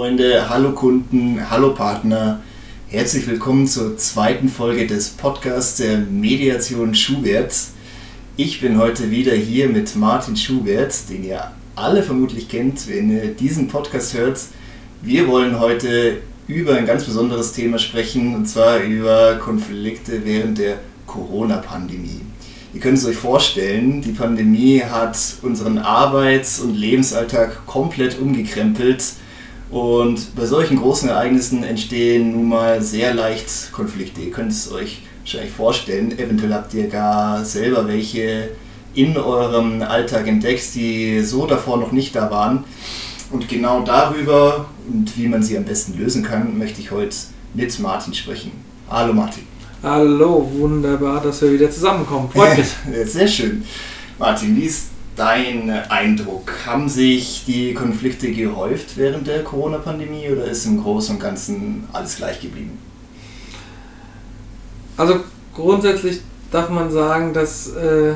Freunde, hallo Kunden, hallo Partner. Herzlich willkommen zur zweiten Folge des Podcasts der Mediation Schuberts. Ich bin heute wieder hier mit Martin Schubert, den ihr alle vermutlich kennt, wenn ihr diesen Podcast hört. Wir wollen heute über ein ganz besonderes Thema sprechen, und zwar über Konflikte während der Corona-Pandemie. Ihr könnt es euch vorstellen, die Pandemie hat unseren Arbeits- und Lebensalltag komplett umgekrempelt. Und bei solchen großen Ereignissen entstehen nun mal sehr leicht Konflikte. Ihr könnt es euch wahrscheinlich vorstellen. Eventuell habt ihr gar selber welche in eurem Alltag entdeckt, die so davor noch nicht da waren. Und genau darüber und wie man sie am besten lösen kann, möchte ich heute mit Martin sprechen. Hallo Martin. Hallo, wunderbar, dass wir wieder zusammenkommen. Freut mich. Sehr schön. Martin, wie ist dein Eindruck? Haben sich die Konflikte gehäuft während der Corona-Pandemie oder ist im Großen und Ganzen alles gleich geblieben? Also grundsätzlich darf man sagen, dass äh,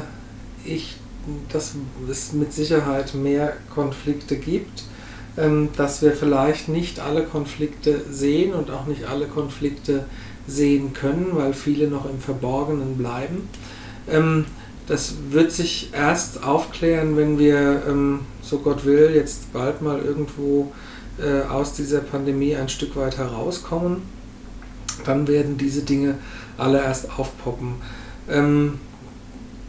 ich, dass es mit Sicherheit mehr Konflikte gibt, ähm, dass wir vielleicht nicht alle Konflikte sehen und auch nicht alle Konflikte sehen können, weil viele noch im Verborgenen bleiben. Ähm, das wird sich erst aufklären, wenn wir, ähm, so Gott will, jetzt bald mal irgendwo äh, aus dieser Pandemie ein Stück weit herauskommen. Dann werden diese Dinge alle erst aufpoppen. Ähm,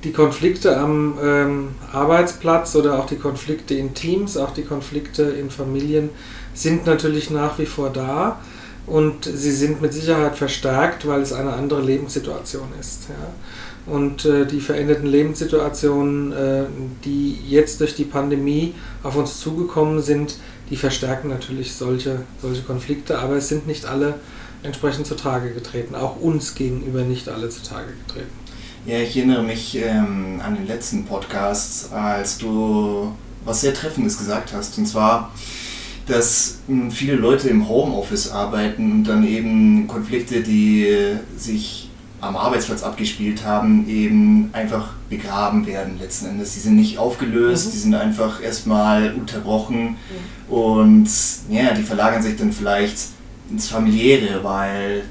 die Konflikte am ähm, Arbeitsplatz oder auch die Konflikte in Teams, auch die Konflikte in Familien sind natürlich nach wie vor da und sie sind mit Sicherheit verstärkt, weil es eine andere Lebenssituation ist. Ja. Und äh, die veränderten Lebenssituationen, äh, die jetzt durch die Pandemie auf uns zugekommen sind, die verstärken natürlich solche, solche Konflikte, aber es sind nicht alle entsprechend zutage getreten, auch uns gegenüber nicht alle zutage getreten. Ja, ich erinnere mich ähm, an den letzten Podcast, als du was sehr Treffendes gesagt hast, und zwar, dass hm, viele Leute im Homeoffice arbeiten und dann eben Konflikte, die sich am Arbeitsplatz abgespielt haben, eben einfach begraben werden letzten Endes. Die sind nicht aufgelöst, mhm. die sind einfach erstmal unterbrochen mhm. und ja, die verlagern sich dann vielleicht ins Familiäre, weil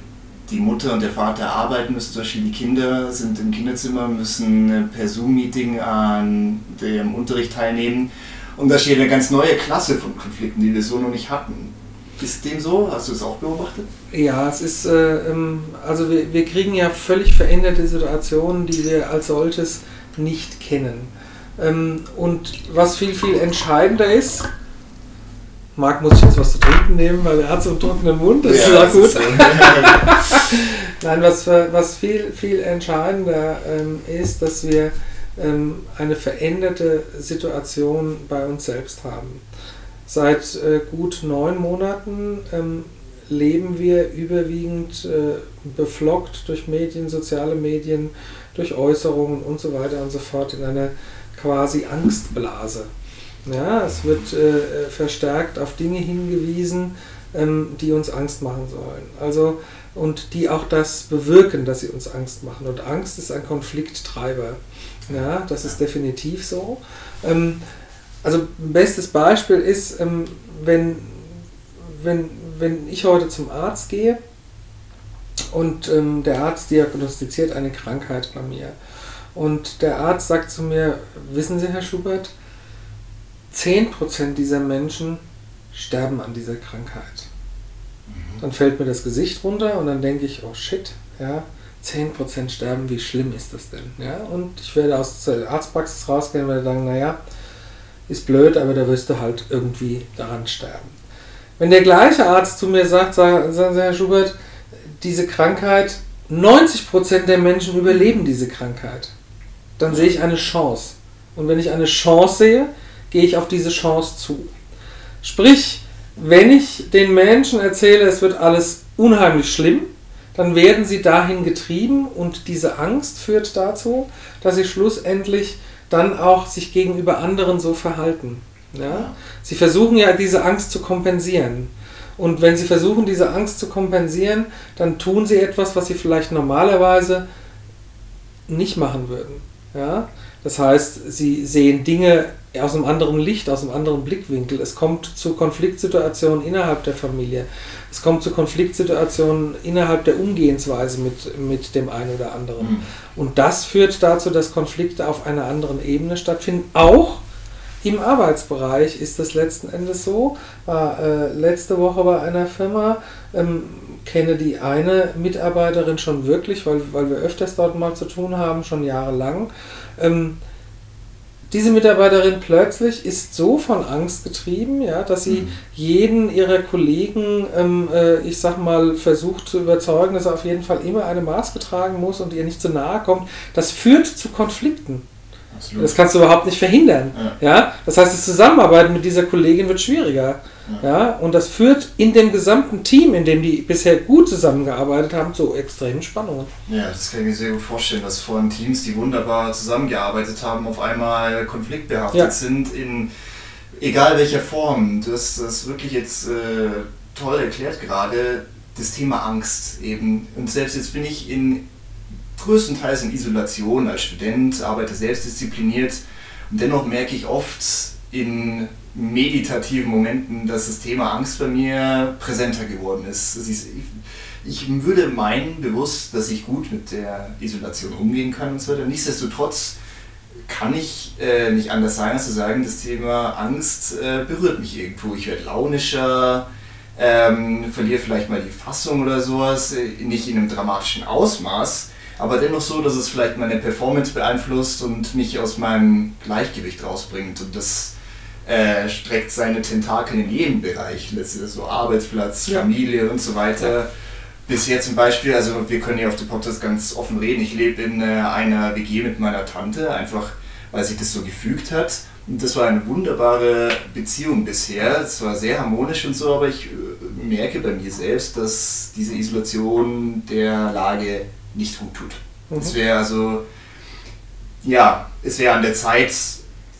die Mutter und der Vater arbeiten müssen, zum Beispiel die Kinder sind im Kinderzimmer, müssen per Zoom-Meeting an dem Unterricht teilnehmen und da steht eine ganz neue Klasse von Konflikten, die wir so noch nicht hatten. Ist dem so? Hast du es auch beobachtet? Ja, es ist, äh, ähm, also wir, wir kriegen ja völlig veränderte Situationen, die wir als solches nicht kennen. Ähm, und was viel, viel entscheidender ist, Marc muss jetzt was zu trinken nehmen, weil er hat so einen trockenen Mund, das ja, ist auch gut. Nein, was, was viel, viel entscheidender ähm, ist, dass wir ähm, eine veränderte Situation bei uns selbst haben. Seit äh, gut neun Monaten ähm, leben wir überwiegend äh, beflockt durch Medien, soziale Medien, durch Äußerungen und so weiter und so fort in einer quasi Angstblase. Ja, es wird äh, verstärkt auf Dinge hingewiesen, ähm, die uns Angst machen sollen. Also, und die auch das bewirken, dass sie uns Angst machen. Und Angst ist ein Konflikttreiber. Ja, das ist definitiv so. Ähm, also ein bestes Beispiel ist, ähm, wenn, wenn, wenn ich heute zum Arzt gehe und ähm, der Arzt diagnostiziert eine Krankheit bei mir. Und der Arzt sagt zu mir, wissen Sie, Herr Schubert, 10% dieser Menschen sterben an dieser Krankheit. Mhm. Dann fällt mir das Gesicht runter und dann denke ich, oh shit, ja, 10% sterben, wie schlimm ist das denn? Ja, und ich werde aus der Arztpraxis rausgehen und werde sagen, naja, ist blöd, aber da wirst du halt irgendwie daran sterben. Wenn der gleiche Arzt zu mir sagt, sagen Sie, Herr Schubert, diese Krankheit, 90% der Menschen überleben diese Krankheit, dann sehe ich eine Chance. Und wenn ich eine Chance sehe, gehe ich auf diese Chance zu. Sprich, wenn ich den Menschen erzähle, es wird alles unheimlich schlimm, dann werden sie dahin getrieben und diese Angst führt dazu, dass sie schlussendlich dann auch sich gegenüber anderen so verhalten. Ja? Sie versuchen ja diese Angst zu kompensieren. Und wenn sie versuchen, diese Angst zu kompensieren, dann tun sie etwas, was sie vielleicht normalerweise nicht machen würden. Ja? Das heißt, sie sehen Dinge aus einem anderen Licht, aus einem anderen Blickwinkel. Es kommt zu Konfliktsituationen innerhalb der Familie. Es kommt zu Konfliktsituationen innerhalb der Umgehensweise mit, mit dem einen oder anderen. Mhm. Und das führt dazu, dass Konflikte auf einer anderen Ebene stattfinden. Auch im Arbeitsbereich ist das letzten Endes so. War äh, letzte Woche bei einer Firma, ähm, kenne die eine Mitarbeiterin schon wirklich, weil, weil wir öfters dort mal zu tun haben, schon jahrelang. Ähm, diese Mitarbeiterin plötzlich ist so von Angst getrieben, ja, dass sie mhm. jeden ihrer Kollegen, ähm, äh, ich sag mal, versucht zu überzeugen, dass er auf jeden Fall immer eine Maske tragen muss und ihr nicht zu nahe kommt. Das führt zu Konflikten. Absolut. Das kannst du überhaupt nicht verhindern. Ja. ja. Das heißt, das Zusammenarbeiten mit dieser Kollegin wird schwieriger. Ja. ja. Und das führt in dem gesamten Team, in dem die bisher gut zusammengearbeitet haben, zu extremen Spannungen. Ja, das kann ich mir sehr gut vorstellen, dass vorhin Teams, die wunderbar zusammengearbeitet haben, auf einmal konfliktbehaftet ja. sind in egal welcher Form. Du hast das wirklich jetzt äh, toll erklärt gerade. Das Thema Angst eben. Und selbst jetzt bin ich in größtenteils in Isolation als Student, arbeite selbstdiszipliniert und dennoch merke ich oft in meditativen Momenten, dass das Thema Angst bei mir präsenter geworden ist. Ich würde meinen bewusst, dass ich gut mit der Isolation umgehen kann und so weiter. Nichtsdestotrotz kann ich äh, nicht anders sein, als zu sagen, das Thema Angst äh, berührt mich irgendwo. Ich werde launischer, ähm, verliere vielleicht mal die Fassung oder sowas, äh, nicht in einem dramatischen Ausmaß, aber dennoch so, dass es vielleicht meine Performance beeinflusst und mich aus meinem Gleichgewicht rausbringt. Und das äh, streckt seine Tentakel in jedem Bereich, so Arbeitsplatz, ja. Familie und so weiter. Ja. Bisher zum Beispiel, also wir können hier auf dem Podcast ganz offen reden, ich lebe in äh, einer WG mit meiner Tante, einfach weil sich das so gefügt hat. Und das war eine wunderbare Beziehung bisher. Es war sehr harmonisch und so, aber ich äh, merke bei mir selbst, dass diese Isolation der Lage nicht gut tut. Mhm. Es wäre also, ja, es wäre an der Zeit,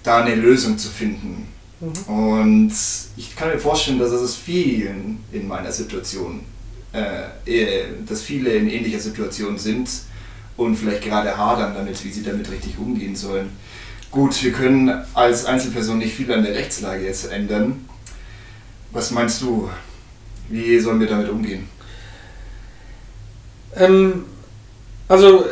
da eine Lösung zu finden. Mhm. Und ich kann mir vorstellen, dass es vielen in meiner Situation, äh, dass viele in ähnlicher Situation sind und vielleicht gerade hadern damit, wie sie damit richtig umgehen sollen. Gut, wir können als Einzelperson nicht viel an der Rechtslage jetzt ändern. Was meinst du? Wie sollen wir damit umgehen? Ähm, also äh,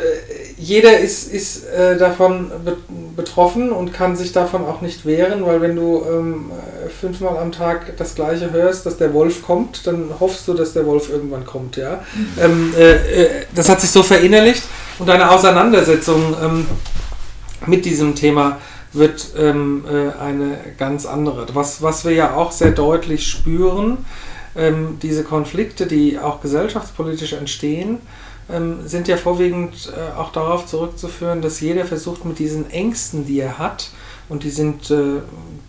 jeder ist, ist äh, davon be betroffen und kann sich davon auch nicht wehren, weil wenn du ähm, fünfmal am Tag das gleiche hörst, dass der Wolf kommt, dann hoffst du, dass der Wolf irgendwann kommt, ja. Mhm. Ähm, äh, äh, das hat sich so verinnerlicht und eine Auseinandersetzung ähm, mit diesem Thema wird ähm, äh, eine ganz andere. Was, was wir ja auch sehr deutlich spüren, ähm, diese Konflikte, die auch gesellschaftspolitisch entstehen, sind ja vorwiegend äh, auch darauf zurückzuführen, dass jeder versucht mit diesen Ängsten, die er hat, und die sind äh,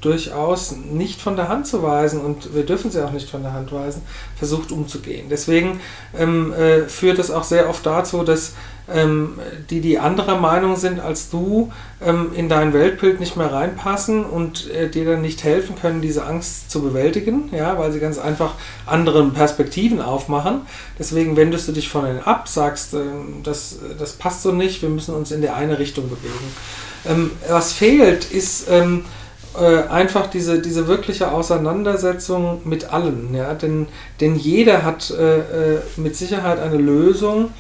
durchaus nicht von der Hand zu weisen und wir dürfen sie auch nicht von der Hand weisen, versucht umzugehen. Deswegen ähm, äh, führt es auch sehr oft dazu, dass ähm, die, die anderer Meinung sind als du, ähm, in dein Weltbild nicht mehr reinpassen und äh, dir dann nicht helfen können, diese Angst zu bewältigen, ja, weil sie ganz einfach andere Perspektiven aufmachen. Deswegen wendest du dich von ihnen ab, sagst, äh, das, das passt so nicht, wir müssen uns in die eine Richtung bewegen. Ähm, was fehlt, ist ähm, äh, einfach diese, diese wirkliche Auseinandersetzung mit allen, ja, denn, denn jeder hat äh, äh mit Sicherheit eine Lösung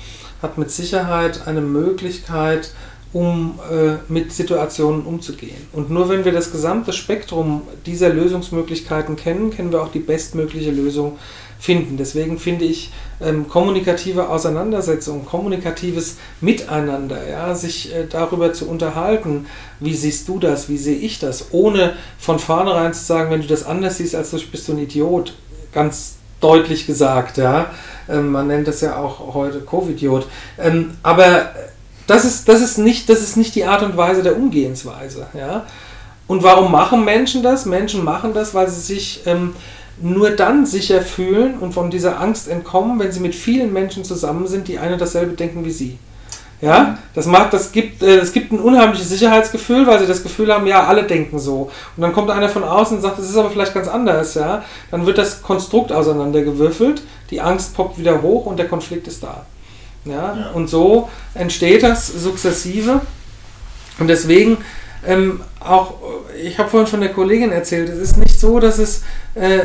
hat mit Sicherheit eine Möglichkeit, um äh, mit Situationen umzugehen. Und nur wenn wir das gesamte Spektrum dieser Lösungsmöglichkeiten kennen, können wir auch die bestmögliche Lösung finden. Deswegen finde ich ähm, kommunikative Auseinandersetzung, kommunikatives Miteinander, ja, sich äh, darüber zu unterhalten, wie siehst du das, wie sehe ich das, ohne von vornherein zu sagen, wenn du das anders siehst als du, bist du ein Idiot. Ganz deutlich gesagt, ja. Ähm, man nennt das ja auch heute Covidiot. Ähm, aber das ist, das, ist nicht, das ist nicht die Art und Weise der Umgehensweise, ja. Und warum machen Menschen das? Menschen machen das, weil sie sich ähm, nur dann sicher fühlen und von dieser Angst entkommen, wenn sie mit vielen Menschen zusammen sind, die eine dasselbe denken wie sie. Ja, das macht, das gibt, äh, es gibt ein unheimliches Sicherheitsgefühl, weil sie das Gefühl haben, ja, alle denken so. Und dann kommt einer von außen und sagt, es ist aber vielleicht ganz anders, ja. Dann wird das Konstrukt auseinandergewürfelt, die Angst poppt wieder hoch und der Konflikt ist da. Ja, ja. und so entsteht das sukzessive. Und deswegen ähm, auch, ich habe vorhin von der Kollegin erzählt, es ist nicht so, dass es äh,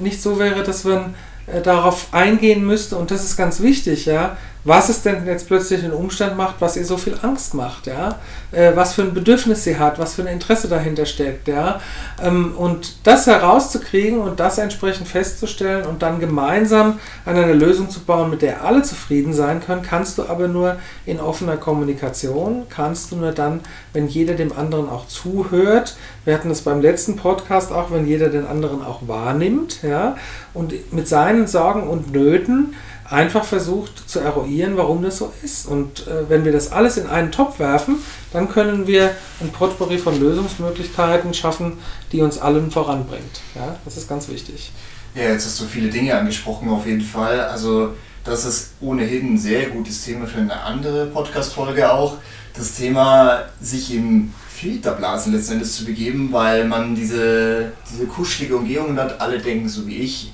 nicht so wäre, dass man äh, darauf eingehen müsste, und das ist ganz wichtig, ja, was es denn jetzt plötzlich einen Umstand macht, was ihr so viel Angst macht, ja, äh, was für ein Bedürfnis sie hat, was für ein Interesse dahinter steckt, ja, ähm, und das herauszukriegen und das entsprechend festzustellen und dann gemeinsam an einer Lösung zu bauen, mit der alle zufrieden sein können, kannst du aber nur in offener Kommunikation, kannst du nur dann, wenn jeder dem anderen auch zuhört. Wir hatten es beim letzten Podcast auch, wenn jeder den anderen auch wahrnimmt, ja, und mit seinen Sorgen und Nöten einfach versucht zu eruieren, warum das so ist. Und äh, wenn wir das alles in einen Topf werfen, dann können wir ein Potpourri von Lösungsmöglichkeiten schaffen, die uns allen voranbringt. Ja, das ist ganz wichtig. Ja, jetzt hast du viele Dinge angesprochen, auf jeden Fall. Also, das ist ohnehin ein sehr gutes Thema für eine andere Podcast-Folge auch. Das Thema, sich im Filterblasen letzten Endes zu begeben, weil man diese, diese kuschelige Umgebung hat. Alle denken so wie ich,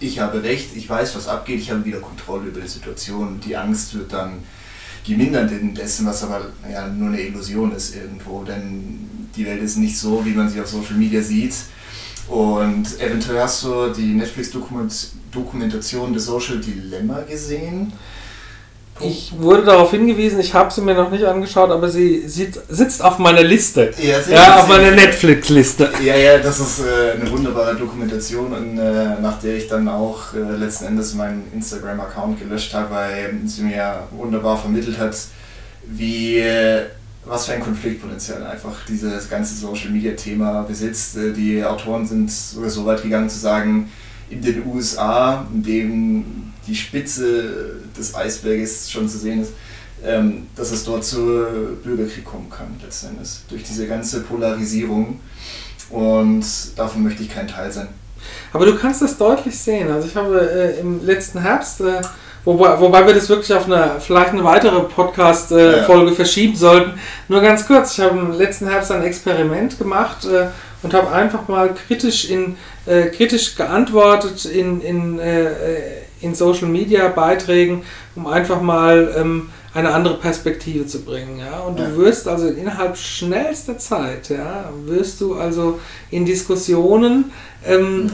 ich habe recht, ich weiß, was abgeht, ich habe wieder Kontrolle über die Situation. Die Angst wird dann gemindert dessen, was aber ja, nur eine Illusion ist irgendwo, denn die Welt ist nicht so, wie man sie auf Social Media sieht. Und eventuell hast du die Netflix-Dokumentation The Social Dilemma gesehen. Ich wurde darauf hingewiesen, ich habe sie mir noch nicht angeschaut, aber sie sitzt auf meiner Liste. Ja, ja auf meiner Netflix-Liste. Ja, ja, das ist äh, eine wunderbare Dokumentation, und, äh, nach der ich dann auch äh, letzten Endes meinen Instagram-Account gelöscht habe, weil sie mir wunderbar vermittelt hat, wie äh, was für ein Konfliktpotenzial einfach dieses ganze Social-Media-Thema besitzt. Äh, die Autoren sind sogar so weit gegangen zu sagen, in den USA, in dem die Spitze des Eisberges schon zu sehen ist, ähm, dass es dort zu Bürgerkrieg kommen kann, letzten Endes, durch diese ganze Polarisierung. Und davon möchte ich kein Teil sein. Aber du kannst das deutlich sehen. Also ich habe äh, im letzten Herbst, äh, wobei, wobei wir das wirklich auf eine vielleicht eine weitere Podcast-Folge äh, ja. verschieben sollten, nur ganz kurz, ich habe im letzten Herbst ein Experiment gemacht äh, und habe einfach mal kritisch in äh, kritisch geantwortet in, in äh, in Social Media Beiträgen, um einfach mal ähm, eine andere Perspektive zu bringen. Ja? Und ja. du wirst also innerhalb schnellster Zeit, ja, wirst du also in Diskussionen ähm,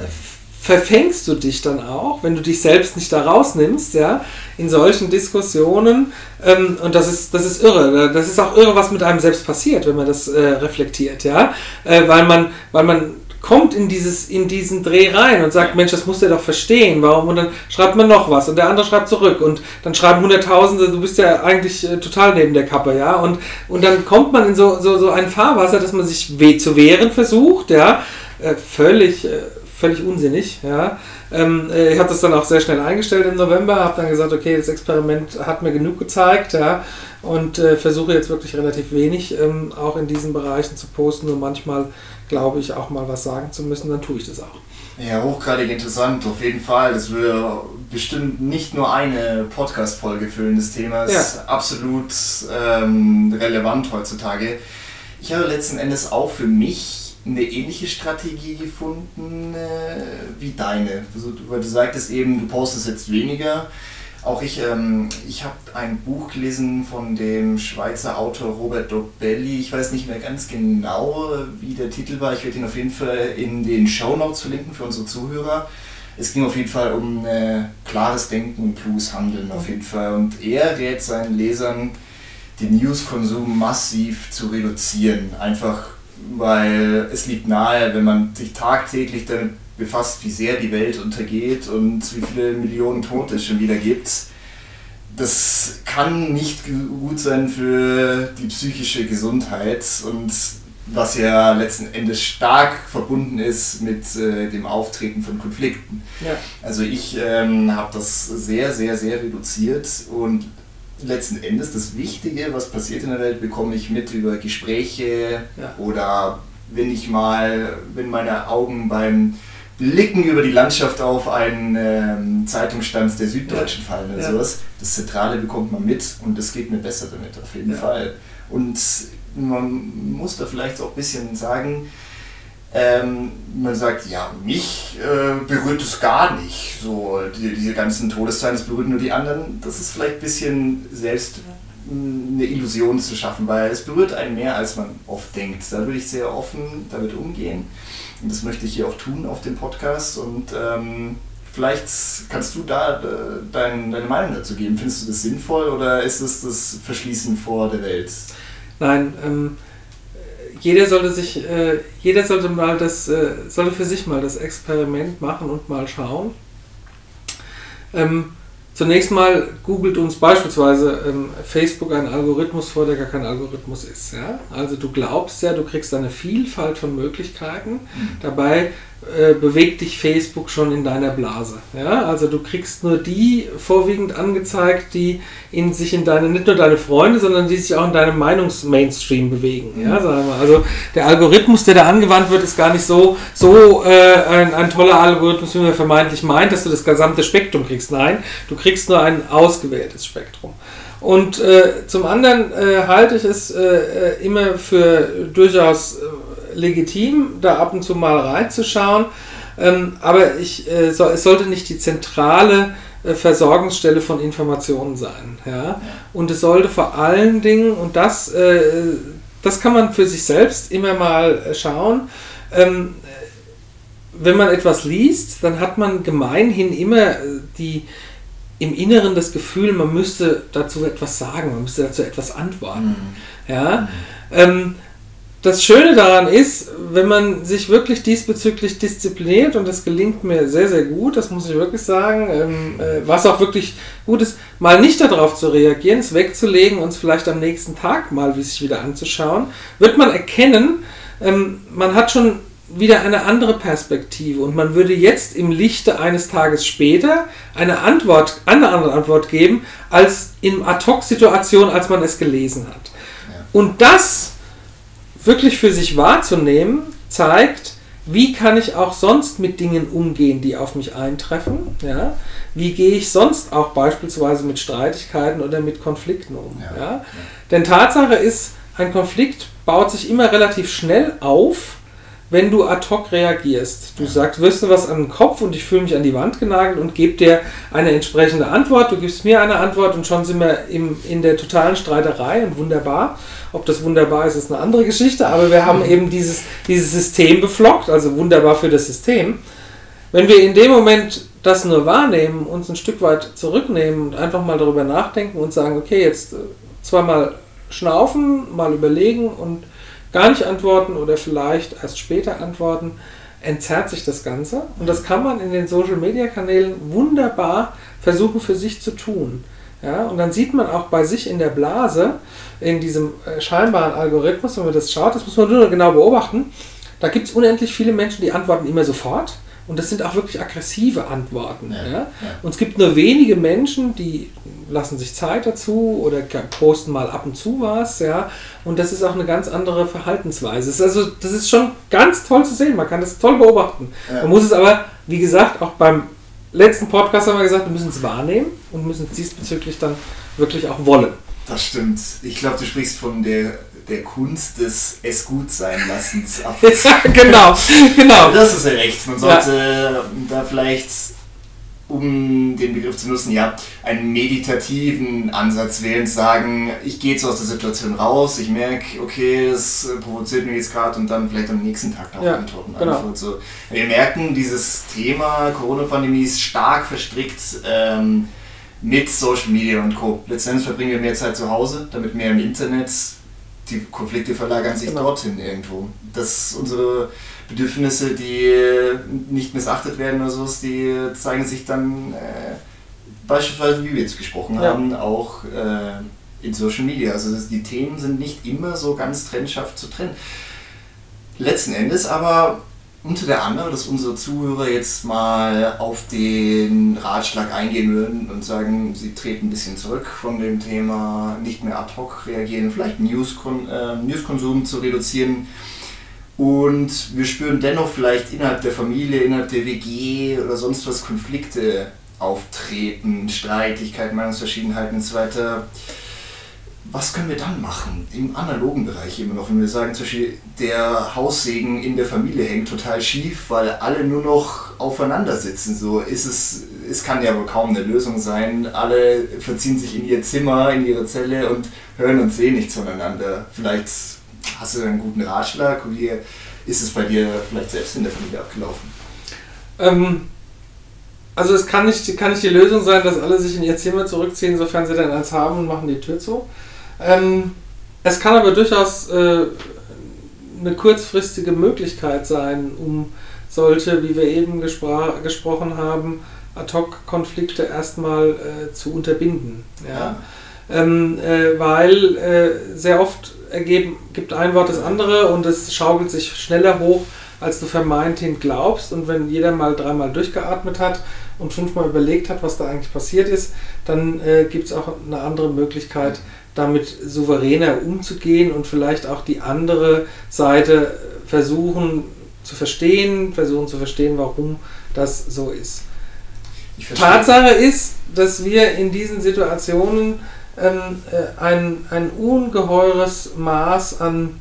verfängst du dich dann auch, wenn du dich selbst nicht da rausnimmst, ja, in solchen Diskussionen. Ähm, und das ist, das ist irre. Das ist auch irre, was mit einem selbst passiert, wenn man das äh, reflektiert, ja. Äh, weil man, weil man kommt in, dieses, in diesen Dreh rein und sagt, Mensch, das muss der doch verstehen, warum? Und dann schreibt man noch was und der andere schreibt zurück und dann schreiben Hunderttausende, du bist ja eigentlich äh, total neben der Kappe, ja. Und, und dann kommt man in so, so, so ein Fahrwasser, dass man sich weh zu wehren versucht, ja. Äh, völlig, äh, völlig unsinnig, ja. Ähm, äh, ich habe das dann auch sehr schnell eingestellt im November, habe dann gesagt, okay, das Experiment hat mir genug gezeigt, ja, und äh, versuche jetzt wirklich relativ wenig ähm, auch in diesen Bereichen zu posten. Nur manchmal glaube ich auch mal was sagen zu müssen, dann tue ich das auch. Ja, hochgradig interessant, auf jeden Fall. Das würde bestimmt nicht nur eine Podcast-Folge füllen. Das Thema ist ja. absolut ähm, relevant heutzutage. Ich habe letzten Endes auch für mich eine ähnliche Strategie gefunden äh, wie deine. Also, weil du sagtest eben, du postest jetzt weniger. Auch ich, ähm, ich habe ein Buch gelesen von dem Schweizer Autor Robert Dobelli. Ich weiß nicht mehr ganz genau, wie der Titel war. Ich werde ihn auf jeden Fall in den Show Notes verlinken für unsere Zuhörer. Es ging auf jeden Fall um äh, klares Denken kluges Handeln auf jeden Fall. Und er rät seinen Lesern, den News-Konsum massiv zu reduzieren. Einfach weil es liegt nahe, wenn man sich tagtäglich damit befasst, wie sehr die Welt untergeht und wie viele Millionen Tote es schon wieder gibt. Das kann nicht gut sein für die psychische Gesundheit und was ja letzten Endes stark verbunden ist mit äh, dem Auftreten von Konflikten. Ja. Also ich ähm, habe das sehr, sehr, sehr reduziert und letzten Endes das Wichtige, was passiert in der Welt, bekomme ich mit über Gespräche ja. oder wenn ich mal, wenn meine Augen beim Blicken über die Landschaft auf einen ähm, Zeitungsstand der Süddeutschen ja. fallen oder ja. sowas. Das Zentrale bekommt man mit und es geht mir besser damit, auf jeden ja. Fall. Und man muss da vielleicht auch ein bisschen sagen, ähm, man sagt, ja, mich äh, berührt es gar nicht. So, die, diese ganzen Todeszahlen, das berührt nur die anderen. Das ist vielleicht ein bisschen selbst eine Illusion zu schaffen, weil es berührt einen mehr, als man oft denkt. Da würde ich sehr offen damit umgehen. Und das möchte ich hier auch tun auf dem Podcast. Und ähm, vielleicht kannst du da äh, dein, deine Meinung dazu geben. Findest du das sinnvoll oder ist es das Verschließen vor der Welt? Nein, ähm, jeder sollte sich, äh, jeder sollte mal das, äh, sollte für sich mal das Experiment machen und mal schauen. Ähm, Zunächst mal googelt uns beispielsweise ähm, Facebook einen Algorithmus vor, der gar kein Algorithmus ist. Ja? Also du glaubst ja, du kriegst eine Vielfalt von Möglichkeiten. Mhm. Dabei äh, bewegt dich Facebook schon in deiner Blase. Ja? Also du kriegst nur die vorwiegend angezeigt, die in sich in deine, nicht nur deine Freunde, sondern die sich auch in deinem Meinungsmainstream bewegen. Ja? Mhm. Sagen wir. Also der Algorithmus, der da angewandt wird, ist gar nicht so, so äh, ein, ein toller Algorithmus, wie man vermeintlich meint, dass du das gesamte Spektrum kriegst. Nein, du kriegst nur ein ausgewähltes Spektrum. Und äh, zum anderen äh, halte ich es äh, äh immer für durchaus legitim, da ab und zu mal reinzuschauen. Ähm, aber ich, äh, so, es sollte nicht die zentrale äh, Versorgungsstelle von Informationen sein. Ja? Und es sollte vor allen Dingen, und das, äh, das kann man für sich selbst immer mal äh, schauen, ähm, wenn man etwas liest, dann hat man gemeinhin immer äh, die, im Inneren das Gefühl, man müsste dazu etwas sagen, man müsste dazu etwas antworten. Mhm. Ja? Mhm. Ähm, das Schöne daran ist, wenn man sich wirklich diesbezüglich diszipliniert, und das gelingt mir sehr, sehr gut, das muss ich wirklich sagen, ähm, äh, was auch wirklich gut ist, mal nicht darauf zu reagieren, es wegzulegen und es vielleicht am nächsten Tag mal wie sich wieder anzuschauen, wird man erkennen, ähm, man hat schon wieder eine andere Perspektive und man würde jetzt im Lichte eines Tages später eine Antwort, eine andere Antwort geben, als in Ad-Hoc-Situation, als man es gelesen hat. Ja. Und das wirklich für sich wahrzunehmen, zeigt, wie kann ich auch sonst mit Dingen umgehen, die auf mich eintreffen? Ja? Wie gehe ich sonst auch beispielsweise mit Streitigkeiten oder mit Konflikten um? Ja. ja? Denn Tatsache ist, ein Konflikt baut sich immer relativ schnell auf, wenn du ad hoc reagierst. Du sagst, wirst du was an den Kopf und ich fühle mich an die Wand genagelt und gebe dir eine entsprechende Antwort. Du gibst mir eine Antwort und schon sind wir im, in der totalen Streiterei und wunderbar. Ob das wunderbar ist, ist eine andere Geschichte, aber wir haben eben dieses, dieses System beflockt, also wunderbar für das System. Wenn wir in dem Moment das nur wahrnehmen, uns ein Stück weit zurücknehmen und einfach mal darüber nachdenken und sagen, okay, jetzt äh, zweimal schnaufen, mal überlegen und gar nicht antworten oder vielleicht erst später antworten, entzerrt sich das Ganze. Und das kann man in den Social-Media-Kanälen wunderbar versuchen für sich zu tun. Ja, und dann sieht man auch bei sich in der Blase, in diesem äh, scheinbaren Algorithmus, wenn man das schaut, das muss man nur genau beobachten, da gibt es unendlich viele Menschen, die antworten immer sofort. Und das sind auch wirklich aggressive Antworten. Ja, ja. Und es gibt nur wenige Menschen, die lassen sich Zeit dazu oder posten mal ab und zu was. Ja. Und das ist auch eine ganz andere Verhaltensweise. Das ist also, das ist schon ganz toll zu sehen. Man kann das toll beobachten. Ja. Man muss es aber, wie gesagt, auch beim letzten Podcast haben wir gesagt, wir müssen es wahrnehmen und müssen es diesbezüglich dann wirklich auch wollen. Das stimmt. Ich glaube, du sprichst von der der Kunst des es gut sein lassens ab. genau, genau. Das ist ja recht. Man sollte ja. da vielleicht, um den Begriff zu nutzen, ja, einen meditativen Ansatz wählen, sagen, ich gehe jetzt aus der Situation raus, ich merke, okay, das provoziert mich jetzt gerade und dann vielleicht am nächsten Tag noch ja, antworten. Genau. So. Wir merken, dieses Thema Corona-Pandemie ist stark verstrickt. Ähm, mit Social Media und Co. Letztendlich verbringen wir mehr Zeit zu Hause, damit mehr im Internet die Konflikte verlagern sich genau. dorthin irgendwo. Dass unsere Bedürfnisse, die nicht missachtet werden oder so, die zeigen sich dann äh, beispielsweise, wie wir jetzt gesprochen ja. haben, auch äh, in Social Media. Also das, die Themen sind nicht immer so ganz trennscharf zu trennen. Letzten Endes aber unter der Annahme, dass unsere Zuhörer jetzt mal auf den Ratschlag eingehen würden und sagen, sie treten ein bisschen zurück von dem Thema, nicht mehr ad hoc reagieren, vielleicht Newskon äh, Newskonsum zu reduzieren. Und wir spüren dennoch vielleicht innerhalb der Familie, innerhalb der WG oder sonst was Konflikte auftreten, Streitigkeiten, Meinungsverschiedenheiten und so weiter was können wir dann machen? Im analogen Bereich immer noch, wenn wir sagen, zum Beispiel, der Haussegen in der Familie hängt total schief, weil alle nur noch aufeinander sitzen. So ist es, es kann ja wohl kaum eine Lösung sein. Alle verziehen sich in ihr Zimmer, in ihre Zelle und hören und sehen nichts voneinander. Vielleicht hast du einen guten Ratschlag. Wie ist es bei dir vielleicht selbst in der Familie abgelaufen? Ähm, also es kann nicht, kann nicht die Lösung sein, dass alle sich in ihr Zimmer zurückziehen, sofern sie dann eins haben und machen die Tür zu. Ähm, es kann aber durchaus äh, eine kurzfristige Möglichkeit sein, um solche, wie wir eben gespro gesprochen haben, Ad-Hoc-Konflikte erstmal äh, zu unterbinden. Ja? Ähm, äh, weil äh, sehr oft ergeben, gibt ein Wort das andere und es schaukelt sich schneller hoch, als du vermeintlich glaubst. Und wenn jeder mal dreimal durchgeatmet hat und fünfmal überlegt hat, was da eigentlich passiert ist, dann äh, gibt es auch eine andere Möglichkeit, damit souveräner umzugehen und vielleicht auch die andere Seite versuchen zu verstehen, versuchen zu verstehen, warum das so ist. Tatsache ist, dass wir in diesen Situationen ähm, äh, ein, ein ungeheures Maß an,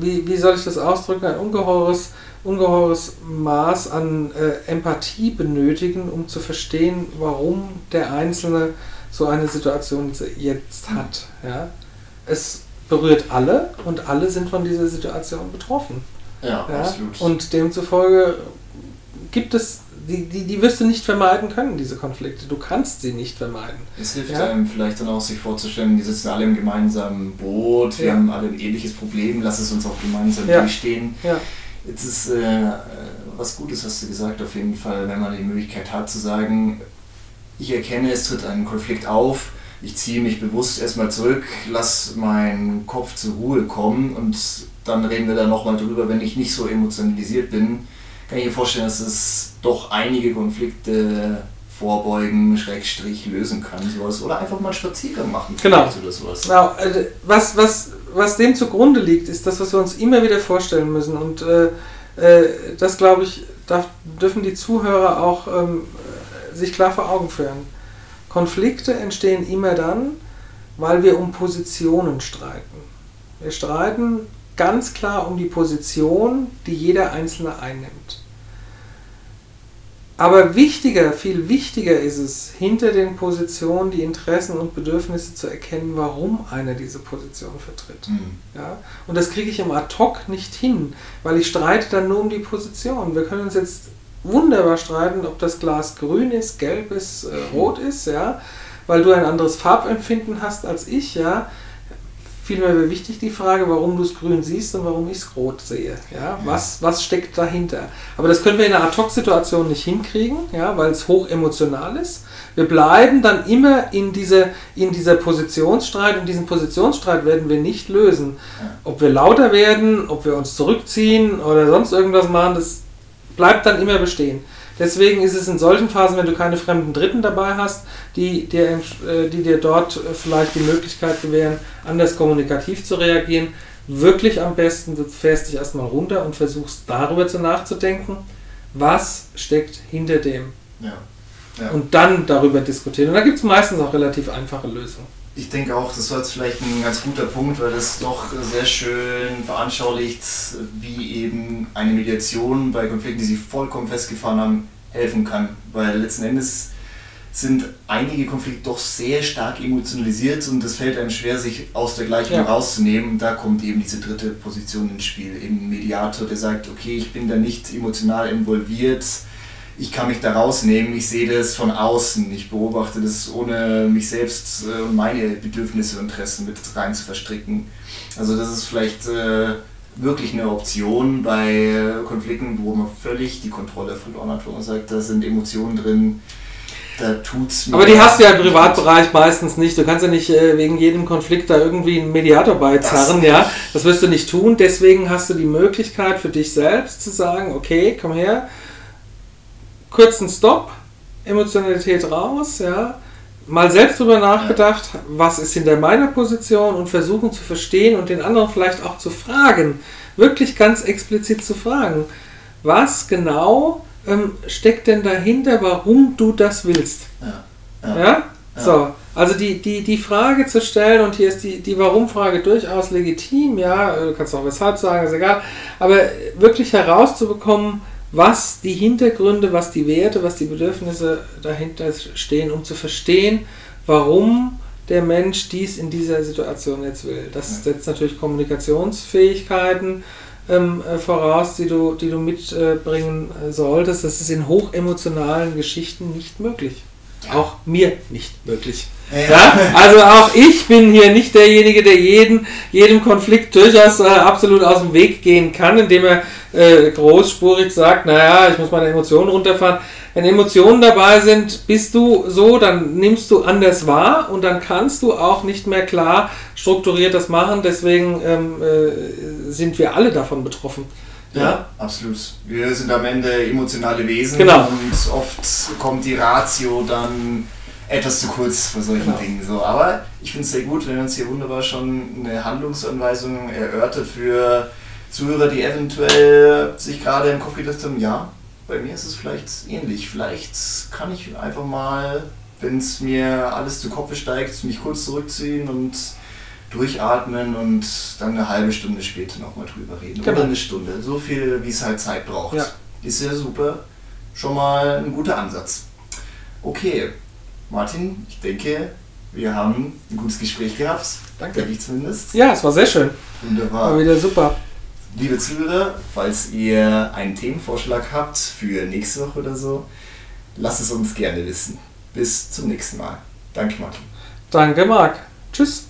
wie, wie soll ich das ausdrücken, ein ungeheures, ungeheures Maß an äh, Empathie benötigen, um zu verstehen, warum der Einzelne so eine Situation jetzt hat. Ja? Es berührt alle und alle sind von dieser Situation betroffen. Ja, ja? absolut. Und demzufolge gibt es, die, die, die wirst du nicht vermeiden können, diese Konflikte. Du kannst sie nicht vermeiden. Es hilft ja? einem vielleicht dann auch, sich vorzustellen, wir sitzen alle im gemeinsamen Boot, wir ja. haben alle ein ähnliches Problem, lass es uns auch gemeinsam ja. durchstehen. Ja. Jetzt ist äh, was Gutes, hast du gesagt, auf jeden Fall, wenn man die Möglichkeit hat zu sagen, ich erkenne, es tritt ein Konflikt auf, ich ziehe mich bewusst erstmal zurück, lass meinen Kopf zur Ruhe kommen und dann reden wir da nochmal drüber, wenn ich nicht so emotionalisiert bin, kann ich mir vorstellen, dass es doch einige Konflikte vorbeugen, Schrägstrich lösen kann, sowas. Oder einfach mal einen Spaziergang machen. Genau. Oder sowas. genau. Also, was, was, was dem zugrunde liegt, ist das, was wir uns immer wieder vorstellen müssen. Und äh, äh, das, glaube ich, darf, dürfen die Zuhörer auch ähm, sich klar vor Augen führen. Konflikte entstehen immer dann, weil wir um Positionen streiten. Wir streiten ganz klar um die Position, die jeder Einzelne einnimmt. Aber wichtiger, viel wichtiger ist es, hinter den Positionen die Interessen und Bedürfnisse zu erkennen, warum einer diese Position vertritt. Mhm. Ja? Und das kriege ich im Ad-Hoc nicht hin, weil ich streite dann nur um die Position. Wir können uns jetzt wunderbar streiten, ob das Glas grün ist, gelb ist, äh, rot ist, ja, weil du ein anderes Farbempfinden hast als ich, ja. Vielmehr wäre wichtig die Frage, warum du es grün siehst und warum ich es rot sehe. Ja? Was, was steckt dahinter? Aber das können wir in einer Ad-Hoc-Situation nicht hinkriegen, ja, weil es hoch emotional ist. Wir bleiben dann immer in, diese, in dieser Positionsstreit und diesen Positionsstreit werden wir nicht lösen. Ob wir lauter werden, ob wir uns zurückziehen oder sonst irgendwas machen, das bleibt dann immer bestehen. Deswegen ist es in solchen Phasen, wenn du keine fremden Dritten dabei hast, die dir, äh, die dir dort äh, vielleicht die Möglichkeit gewähren, anders kommunikativ zu reagieren, wirklich am besten, du fährst dich erstmal runter und versuchst darüber zu nachzudenken, was steckt hinter dem. Ja. Ja. Und dann darüber diskutieren. Und da gibt es meistens auch relativ einfache Lösungen. Ich denke auch, das war jetzt vielleicht ein ganz guter Punkt, weil das doch sehr schön veranschaulicht, wie eben eine Mediation bei Konflikten, die sich vollkommen festgefahren haben, helfen kann. Weil letzten Endes sind einige Konflikte doch sehr stark emotionalisiert und es fällt einem schwer, sich aus der Gleichung ja. rauszunehmen. Und da kommt eben diese dritte Position ins Spiel, eben ein Mediator, der sagt, okay, ich bin da nicht emotional involviert, ich kann mich da rausnehmen, ich sehe das von außen, ich beobachte das ohne mich selbst äh, und meine Bedürfnisse und Interessen mit rein zu verstricken. Also das ist vielleicht äh, wirklich eine Option bei äh, Konflikten, wo man völlig die Kontrolle verloren hat, wo man sagt, da sind Emotionen drin, da tut's mir. Aber die hast du ja im Privatbereich meistens nicht. Du kannst ja nicht äh, wegen jedem Konflikt da irgendwie einen Mediator beizerren, ja. Das wirst du nicht tun. Deswegen hast du die Möglichkeit für dich selbst zu sagen, okay, komm her, kurzen Stopp, Emotionalität raus, ja, mal selbst drüber nachgedacht, was ist hinter meiner Position und versuchen zu verstehen und den anderen vielleicht auch zu fragen, wirklich ganz explizit zu fragen, was genau ähm, steckt denn dahinter, warum du das willst? Ja? ja? ja? So, also die, die, die Frage zu stellen, und hier ist die, die Warum-Frage durchaus legitim, ja, du kannst auch weshalb sagen, ist egal, aber wirklich herauszubekommen, was die Hintergründe, was die Werte, was die Bedürfnisse dahinter stehen, um zu verstehen, warum der Mensch dies in dieser Situation jetzt will. Das setzt natürlich Kommunikationsfähigkeiten ähm, äh, voraus, die du, die du mitbringen äh, solltest. Das ist in hochemotionalen Geschichten nicht möglich. Auch mir nicht möglich. Ja, also auch ich bin hier nicht derjenige, der jeden, jedem Konflikt durchaus äh, absolut aus dem Weg gehen kann, indem er äh, großspurig sagt, naja, ich muss meine Emotionen runterfahren. Wenn Emotionen dabei sind, bist du so, dann nimmst du anders wahr und dann kannst du auch nicht mehr klar strukturiert das machen. Deswegen ähm, äh, sind wir alle davon betroffen. Ja, ja, absolut. Wir sind am Ende emotionale Wesen genau. und oft kommt die Ratio dann etwas zu kurz für solchen genau. Dingen. So. Aber ich finde es sehr gut, wenn uns hier wunderbar schon eine Handlungsanweisung erörtert für Zuhörer, die eventuell sich gerade im Kopf gedacht haben, ja, bei mir ist es vielleicht ähnlich. Vielleicht kann ich einfach mal, wenn es mir alles zu Kopf steigt, mich kurz zurückziehen und durchatmen und dann eine halbe Stunde später nochmal drüber reden. Genau. Oder eine Stunde. So viel, wie es halt Zeit braucht. Ja. Ist ja super. Schon mal ein guter Ansatz. Okay, Martin, ich denke, wir haben ein gutes Gespräch gehabt. Danke. Ich zumindest. Ja, es war sehr schön. Wunderbar. War wieder super. Liebe Zuhörer, falls ihr einen Themenvorschlag habt für nächste Woche oder so, lasst es uns gerne wissen. Bis zum nächsten Mal. Danke, Martin. Danke, Marc. Tschüss.